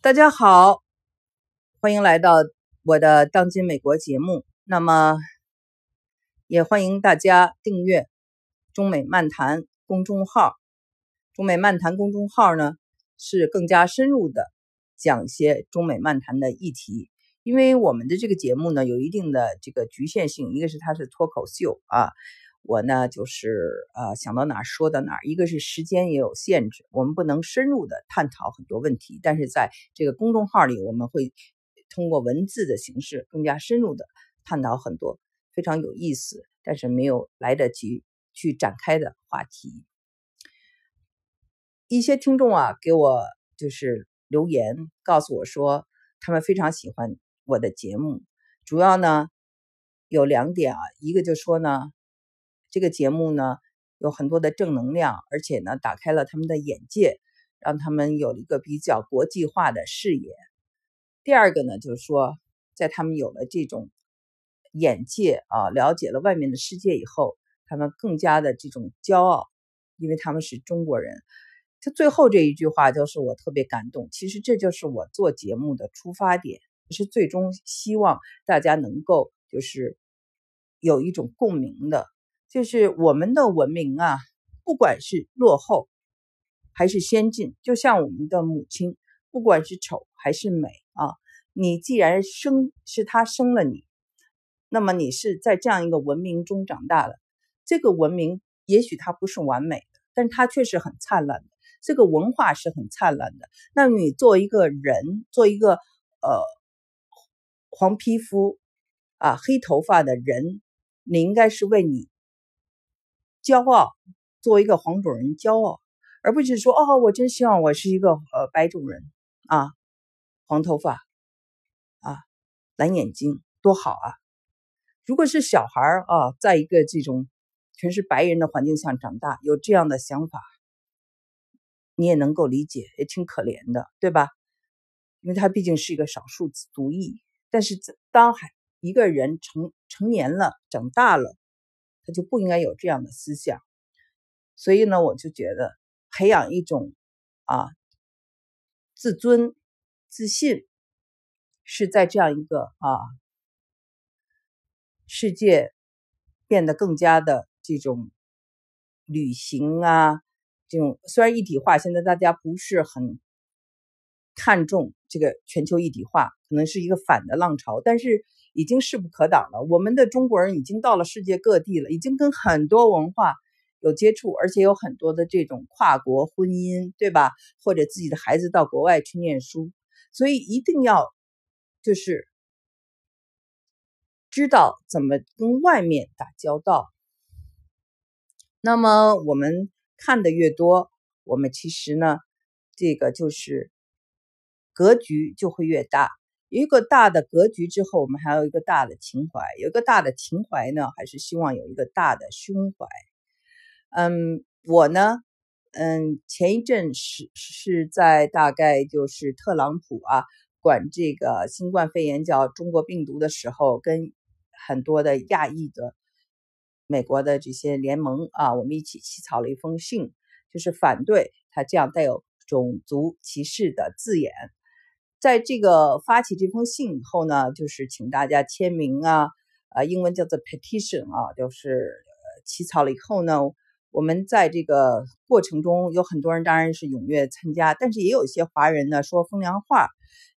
大家好，欢迎来到我的《当今美国》节目。那么，也欢迎大家订阅中美漫谈公众号。中美漫谈公众号呢，是更加深入的讲一些中美漫谈的议题。因为我们的这个节目呢，有一定的这个局限性，一个是它是脱口秀啊。我呢，就是呃想到哪儿说到哪儿。一个是时间也有限制，我们不能深入的探讨很多问题。但是在这个公众号里，我们会通过文字的形式更加深入的探讨很多非常有意思，但是没有来得及去展开的话题。一些听众啊，给我就是留言告诉我说，他们非常喜欢我的节目，主要呢有两点啊，一个就说呢。这个节目呢有很多的正能量，而且呢打开了他们的眼界，让他们有了一个比较国际化的视野。第二个呢就是说，在他们有了这种眼界啊，了解了外面的世界以后，他们更加的这种骄傲，因为他们是中国人。他最后这一句话就是我特别感动。其实这就是我做节目的出发点，是最终希望大家能够就是有一种共鸣的。就是我们的文明啊，不管是落后还是先进，就像我们的母亲，不管是丑还是美啊，你既然生是她生了你，那么你是在这样一个文明中长大的。这个文明也许它不是完美的，但它却是很灿烂的。这个文化是很灿烂的。那你做一个人，做一个呃黄皮肤啊黑头发的人，你应该是为你。骄傲，作为一个黄种人骄傲，而不是说哦，我真希望我是一个呃白种人啊，黄头发啊，蓝眼睛多好啊！如果是小孩啊，在一个这种全是白人的环境下长大，有这样的想法，你也能够理解，也挺可怜的，对吧？因为他毕竟是一个少数族裔。但是当还一个人成成年了，长大了。他就不应该有这样的思想，所以呢，我就觉得培养一种啊自尊、自信，是在这样一个啊世界变得更加的这种旅行啊，这种虽然一体化现在大家不是很看重这个全球一体化，可能是一个反的浪潮，但是。已经势不可挡了。我们的中国人已经到了世界各地了，已经跟很多文化有接触，而且有很多的这种跨国婚姻，对吧？或者自己的孩子到国外去念书，所以一定要就是知道怎么跟外面打交道。那么我们看的越多，我们其实呢，这个就是格局就会越大。一个大的格局之后，我们还有一个大的情怀。有一个大的情怀呢，还是希望有一个大的胸怀。嗯，我呢，嗯，前一阵是是在大概就是特朗普啊管这个新冠肺炎叫中国病毒的时候，跟很多的亚裔的美国的这些联盟啊，我们一起起草了一封信，就是反对他这样带有种族歧视的字眼。在这个发起这封信以后呢，就是请大家签名啊，呃，英文叫做 petition 啊，就是起草了以后呢，我们在这个过程中有很多人当然是踊跃参加，但是也有一些华人呢说风凉话。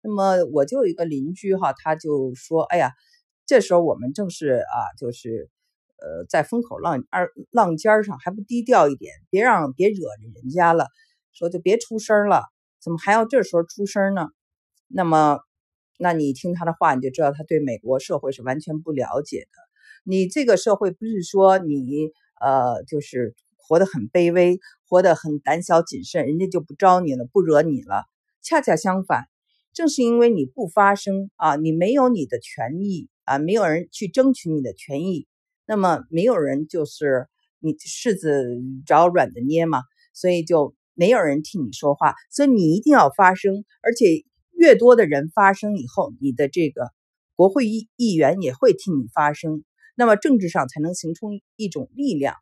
那么我就有一个邻居哈，他就说：“哎呀，这时候我们正是啊，就是呃，在风口浪二浪尖上，还不低调一点，别让别惹着人家了，说就别出声了，怎么还要这时候出声呢？”那么，那你听他的话，你就知道他对美国社会是完全不了解的。你这个社会不是说你呃，就是活得很卑微，活得很胆小谨慎，人家就不招你了，不惹你了。恰恰相反，正是因为你不发声啊，你没有你的权益啊，没有人去争取你的权益，那么没有人就是你柿子找软的捏嘛，所以就没有人替你说话。所以你一定要发声，而且。越多的人发声以后，你的这个国会议议员也会替你发声，那么政治上才能形成一种力量。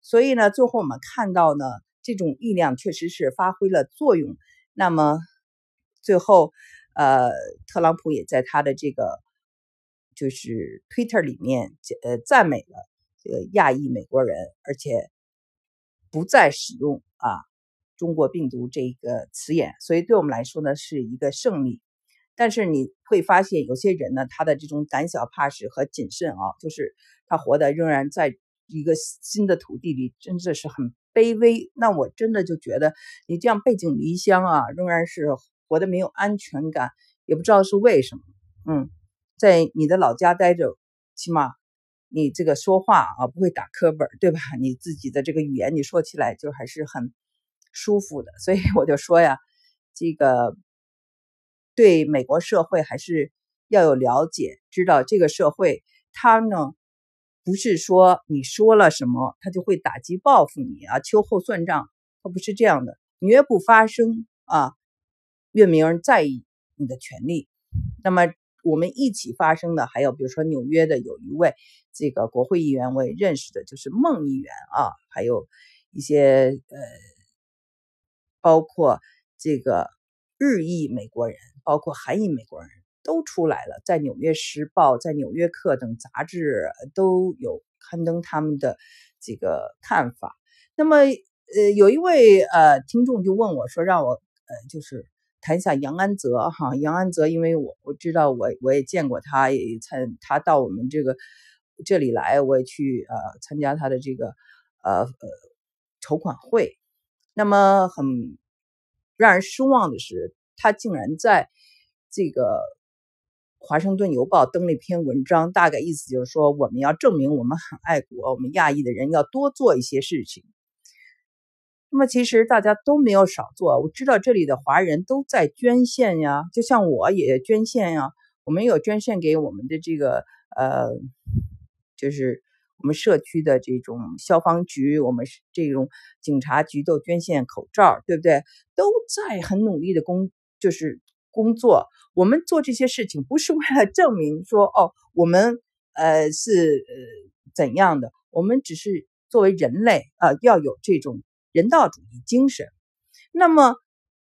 所以呢，最后我们看到呢，这种力量确实是发挥了作用。那么最后，呃，特朗普也在他的这个就是 Twitter 里面呃赞美了这个亚裔美国人，而且不再使用啊中国病毒这个词眼，所以对我们来说呢是一个胜利。但是你会发现有些人呢，他的这种胆小怕事和谨慎啊，就是他活的仍然在一个新的土地里，真的是很卑微。那我真的就觉得你这样背井离乡啊，仍然是活得没有安全感，也不知道是为什么。嗯，在你的老家待着，起码你这个说话啊不会打磕本，对吧？你自己的这个语言你说起来就还是很舒服的。所以我就说呀，这个。对美国社会还是要有了解，知道这个社会，它呢不是说你说了什么，它就会打击报复你啊，秋后算账，它不是这样的。你越不发声啊，越没人在意你的权利。那么我们一起发声的，还有比如说纽约的有一位这个国会议员，我也认识的，就是孟议员啊，还有一些呃，包括这个日裔美国人。包括韩裔美国人都出来了，在《纽约时报》在《纽约客》等杂志都有刊登他们的这个看法。那么，呃，有一位呃听众就问我说，让我呃就是谈一下杨安泽哈。杨安泽，因为我我知道我我也见过他，也参他到我们这个这里来，我也去呃参加他的这个呃呃筹款会。那么很让人失望的是。他竟然在这个《华盛顿邮报》登了一篇文章，大概意思就是说，我们要证明我们很爱国，我们亚裔的人要多做一些事情。那么，其实大家都没有少做。我知道这里的华人都在捐献呀，就像我也捐献呀，我们有捐献给我们的这个呃，就是。我们社区的这种消防局，我们这种警察局都捐献口罩，对不对？都在很努力的工，就是工作。我们做这些事情不是为了证明说哦，我们呃是呃怎样的，我们只是作为人类啊，要有这种人道主义精神。那么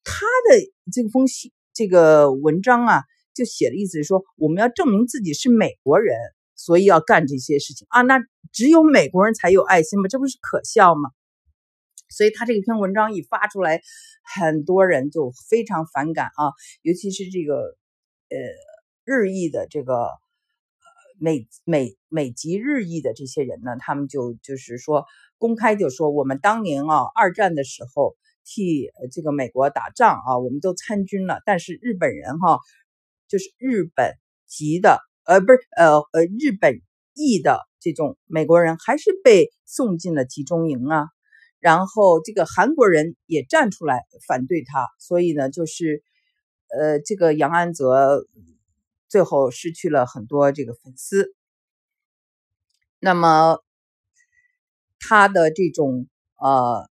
他的这封信这个文章啊，就写的意思是说，我们要证明自己是美国人。所以要干这些事情啊？那只有美国人才有爱心吗？这不是可笑吗？所以他这篇文章一发出来，很多人就非常反感啊，尤其是这个呃日裔的这个美美美籍日裔的这些人呢，他们就就是说公开就说我们当年啊二战的时候替这个美国打仗啊，我们都参军了，但是日本人哈就是日本籍的。呃，不是，呃呃，日本裔的这种美国人还是被送进了集中营啊。然后这个韩国人也站出来反对他，所以呢，就是呃，这个杨安泽最后失去了很多这个粉丝。那么他的这种呃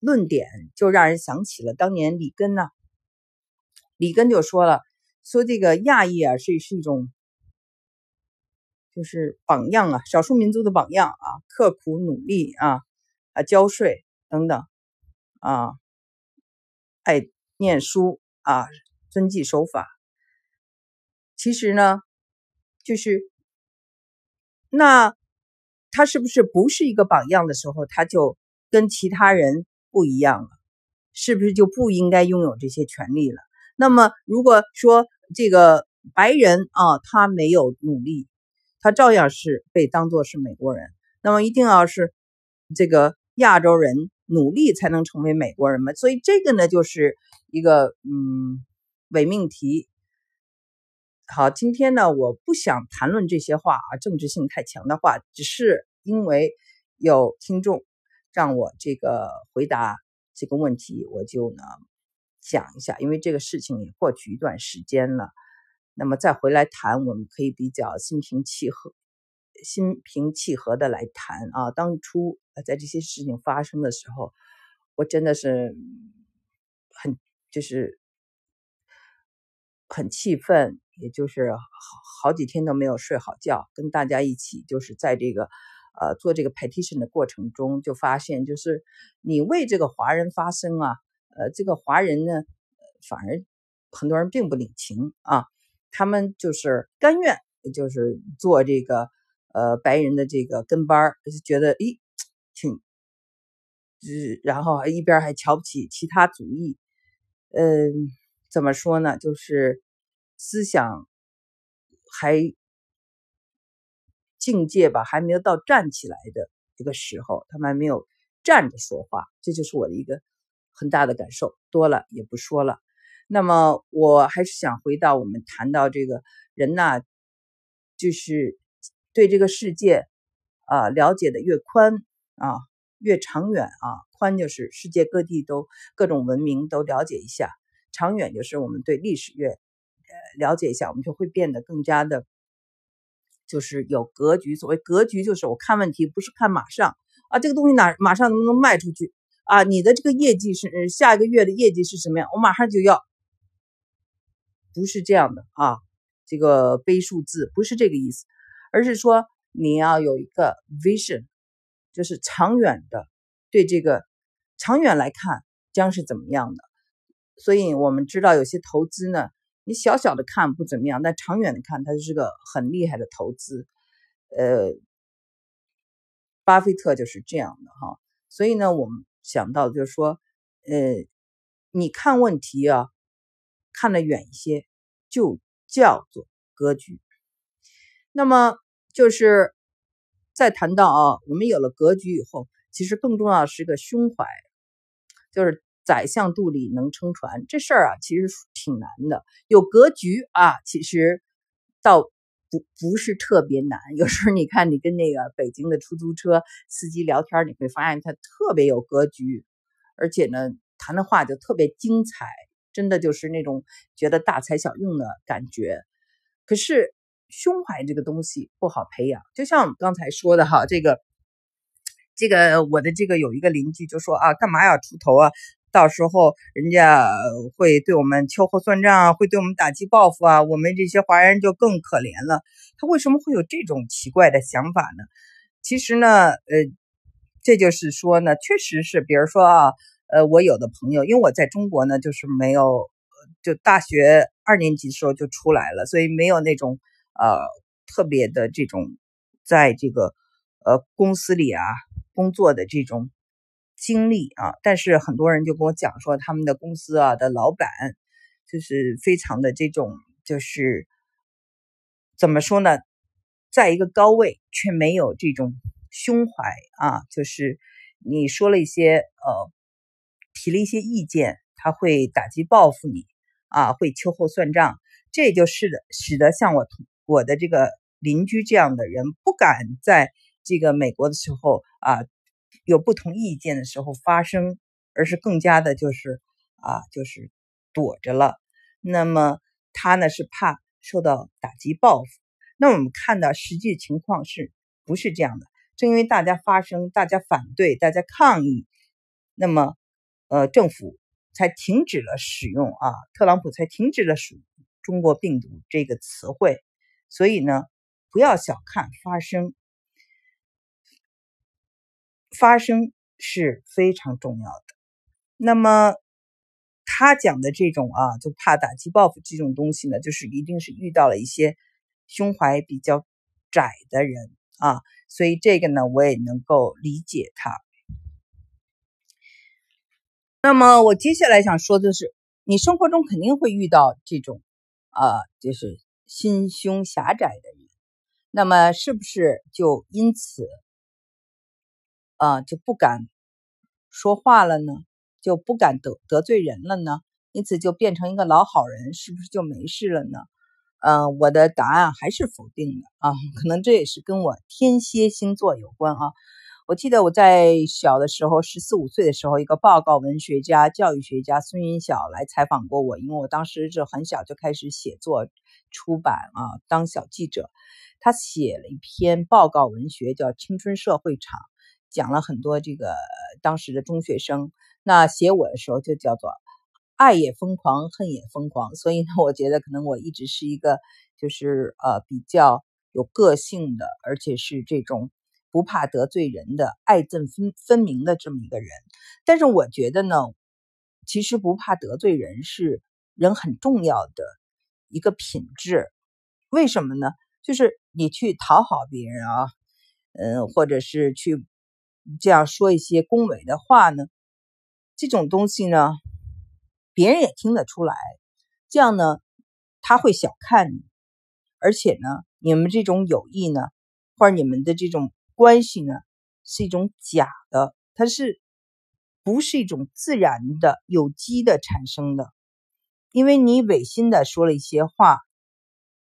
论点，就让人想起了当年里根呢。里根就说了，说这个亚裔啊是是一种。就是榜样啊，少数民族的榜样啊，刻苦努力啊，啊，交税等等啊，爱念书啊，遵纪守法。其实呢，就是那他是不是不是一个榜样的时候，他就跟其他人不一样了？是不是就不应该拥有这些权利了？那么如果说这个白人啊，他没有努力。他照样是被当作是美国人，那么一定要是这个亚洲人努力才能成为美国人吗？所以这个呢，就是一个嗯伪命题。好，今天呢，我不想谈论这些话啊，政治性太强的话，只是因为有听众让我这个回答这个问题，我就呢讲一下，因为这个事情也过去一段时间了。那么再回来谈，我们可以比较心平气和、心平气和的来谈啊。当初在这些事情发生的时候，我真的是很就是很气愤，也就是好好几天都没有睡好觉。跟大家一起就是在这个呃做这个 petition 的过程中，就发现就是你为这个华人发声啊，呃，这个华人呢反而很多人并不领情啊，他们就是甘愿，就是做这个呃白人的这个跟班儿，就觉得咦挺，然后一边还瞧不起其他族裔，嗯，怎么说呢？就是思想还境界吧，还没有到站起来的这个时候，他们还没有站着说话，这就是我的一个很大的感受。多了也不说了。那么我还是想回到我们谈到这个人呐，就是对这个世界啊了解的越宽啊越长远啊，宽就是世界各地都各种文明都了解一下，长远就是我们对历史越呃了解一下，我们就会变得更加的，就是有格局。所谓格局，就是我看问题不是看马上啊这个东西哪马上能不能卖出去啊，你的这个业绩是下一个月的业绩是什么样，我马上就要。不是这样的啊，这个背数字不是这个意思，而是说你要有一个 vision，就是长远的对这个长远来看将是怎么样的。所以我们知道有些投资呢，你小小的看不怎么样，但长远的看它就是个很厉害的投资。呃，巴菲特就是这样的哈。所以呢，我们想到就是说，呃，你看问题啊。看得远一些，就叫做格局。那么就是再谈到啊，我们有了格局以后，其实更重要的是个胸怀，就是宰相肚里能撑船这事儿啊，其实挺难的。有格局啊，其实倒不不是特别难。有时候你看，你跟那个北京的出租车司机聊天，你会发现他特别有格局，而且呢，谈的话就特别精彩。真的就是那种觉得大材小用的感觉，可是胸怀这个东西不好培养。就像我们刚才说的哈，这个这个我的这个有一个邻居就说啊，干嘛要出头啊？到时候人家会对我们秋后算账，会对我们打击报复啊，我们这些华人就更可怜了。他为什么会有这种奇怪的想法呢？其实呢，呃，这就是说呢，确实是，比如说啊。呃，我有的朋友，因为我在中国呢，就是没有，就大学二年级的时候就出来了，所以没有那种呃特别的这种在这个呃公司里啊工作的这种经历啊。但是很多人就跟我讲说，他们的公司啊的老板就是非常的这种，就是怎么说呢，在一个高位却没有这种胸怀啊，就是你说了一些呃。提了一些意见，他会打击报复你啊，会秋后算账，这就是的，使得像我同我的这个邻居这样的人不敢在这个美国的时候啊有不同意见的时候发生，而是更加的就是啊就是躲着了。那么他呢是怕受到打击报复。那我们看到实际情况是不是这样的？正因为大家发声，大家反对，大家抗议，那么。呃，政府才停止了使用啊，特朗普才停止了使用“中国病毒”这个词汇。所以呢，不要小看发声，发声是非常重要的。那么他讲的这种啊，就怕打击报复这种东西呢，就是一定是遇到了一些胸怀比较窄的人啊，所以这个呢，我也能够理解他。那么我接下来想说的是，你生活中肯定会遇到这种，啊，就是心胸狭窄的人。那么是不是就因此，啊，就不敢说话了呢？就不敢得得罪人了呢？因此就变成一个老好人，是不是就没事了呢？嗯，我的答案还是否定的啊。可能这也是跟我天蝎星座有关啊。我记得我在小的时候，十四五岁的时候，一个报告文学家、教育学家孙云晓来采访过我，因为我当时是很小就开始写作、出版啊，当小记者。他写了一篇报告文学，叫《青春社会场》，讲了很多这个当时的中学生。那写我的时候就叫做“爱也疯狂，恨也疯狂”。所以呢，我觉得可能我一直是一个就是呃比较有个性的，而且是这种。不怕得罪人的爱憎分分明的这么一个人，但是我觉得呢，其实不怕得罪人是人很重要的一个品质。为什么呢？就是你去讨好别人啊，嗯，或者是去这样说一些恭维的话呢，这种东西呢，别人也听得出来。这样呢，他会小看你，而且呢，你们这种友谊呢，或者你们的这种关系呢，是一种假的，它是不是一种自然的、有机的产生的？因为你违心的说了一些话，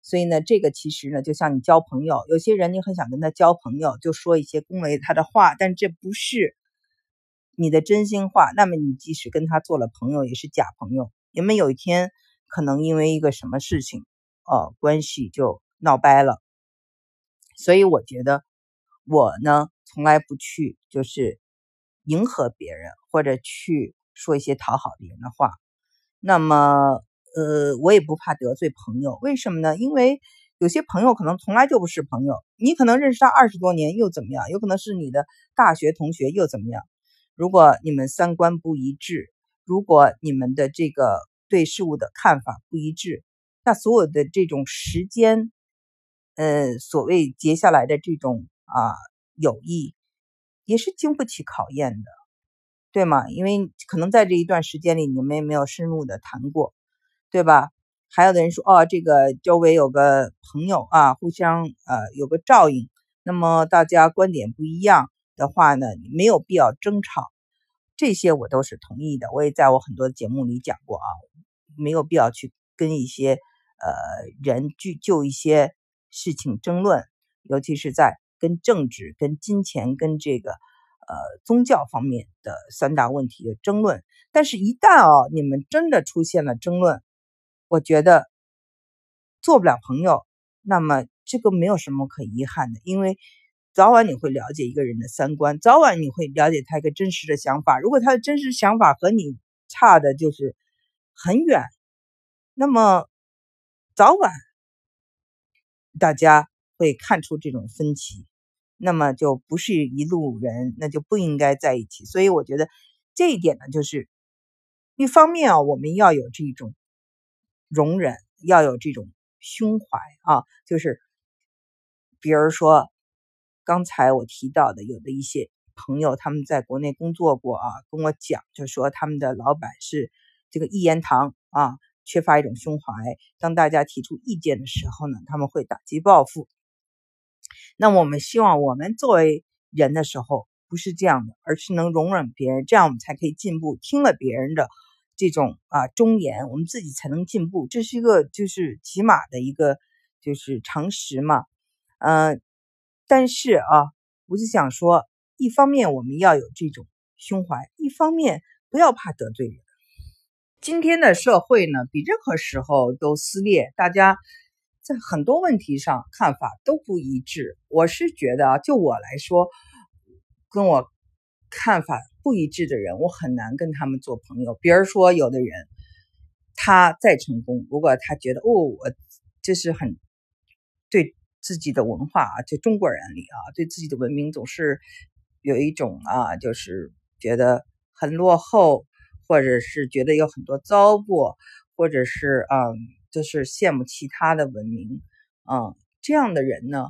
所以呢，这个其实呢，就像你交朋友，有些人你很想跟他交朋友，就说一些恭维他的话，但这不是你的真心话，那么你即使跟他做了朋友，也是假朋友。你们有一天。可能因为一个什么事情，呃，关系就闹掰了。所以我觉得，我呢从来不去就是迎合别人，或者去说一些讨好别人的话。那么，呃，我也不怕得罪朋友。为什么呢？因为有些朋友可能从来就不是朋友，你可能认识他二十多年又怎么样？有可能是你的大学同学又怎么样？如果你们三观不一致，如果你们的这个。对事物的看法不一致，那所有的这种时间，呃，所谓结下来的这种啊友谊，也是经不起考验的，对吗？因为可能在这一段时间里，你们也没有深入的谈过，对吧？还有的人说，哦，这个周围有个朋友啊，互相呃有个照应，那么大家观点不一样的话呢，没有必要争吵，这些我都是同意的。我也在我很多节目里讲过啊。没有必要去跟一些呃人去就一些事情争论，尤其是在跟政治、跟金钱、跟这个呃宗教方面的三大问题的争论。但是，一旦啊你们真的出现了争论，我觉得做不了朋友，那么这个没有什么可遗憾的，因为早晚你会了解一个人的三观，早晚你会了解他一个真实的想法。如果他的真实想法和你差的，就是。很远，那么早晚大家会看出这种分歧，那么就不是一路人，那就不应该在一起。所以我觉得这一点呢，就是一方面啊，我们要有这种容忍，要有这种胸怀啊，就是比如说刚才我提到的，有的一些朋友他们在国内工作过啊，跟我讲，就说他们的老板是。这个一言堂啊，缺乏一种胸怀。当大家提出意见的时候呢，他们会打击报复。那我们希望我们作为人的时候不是这样的，而是能容忍别人，这样我们才可以进步。听了别人的这种啊忠言，我们自己才能进步。这是一个就是起码的一个就是常识嘛。嗯，但是啊，我就想说，一方面我们要有这种胸怀，一方面不要怕得罪人。今天的社会呢，比任何时候都撕裂，大家在很多问题上看法都不一致。我是觉得啊，就我来说，跟我看法不一致的人，我很难跟他们做朋友。比如说，有的人他再成功，如果他觉得哦，我这是很对自己的文化啊，就中国人里啊，对自己的文明总是有一种啊，就是觉得很落后。或者是觉得有很多糟粕，或者是啊，就是羡慕其他的文明，啊，这样的人呢，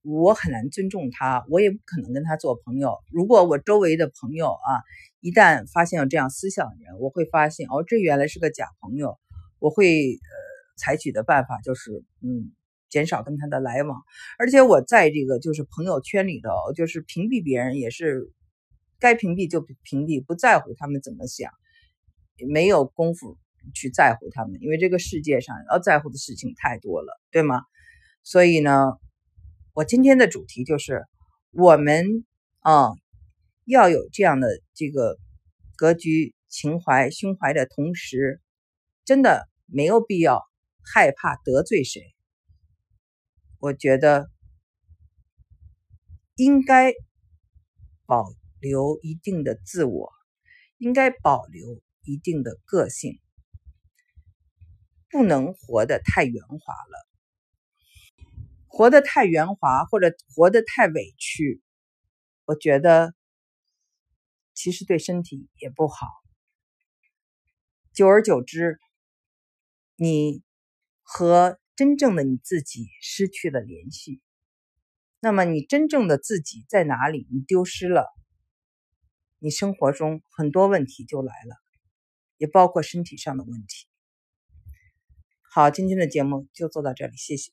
我很难尊重他，我也不可能跟他做朋友。如果我周围的朋友啊，一旦发现有这样思想的人，我会发现哦，这原来是个假朋友，我会呃采取的办法就是，嗯，减少跟他的来往。而且我在这个就是朋友圈里头，就是屏蔽别人也是。该屏蔽就屏蔽，不在乎他们怎么想，没有功夫去在乎他们，因为这个世界上要在乎的事情太多了，对吗？所以呢，我今天的主题就是我们啊要有这样的这个格局、情怀、胸怀的同时，真的没有必要害怕得罪谁。我觉得应该保。留一定的自我，应该保留一定的个性，不能活得太圆滑了。活得太圆滑或者活得太委屈我觉得其实对身体也不好。久而久之你和真正的你自己失去了联系。那么你真正的自己在哪里你丢失了你生活中很多问题就来了也包括身体上的问题。好今天的节目就做到这里谢谢。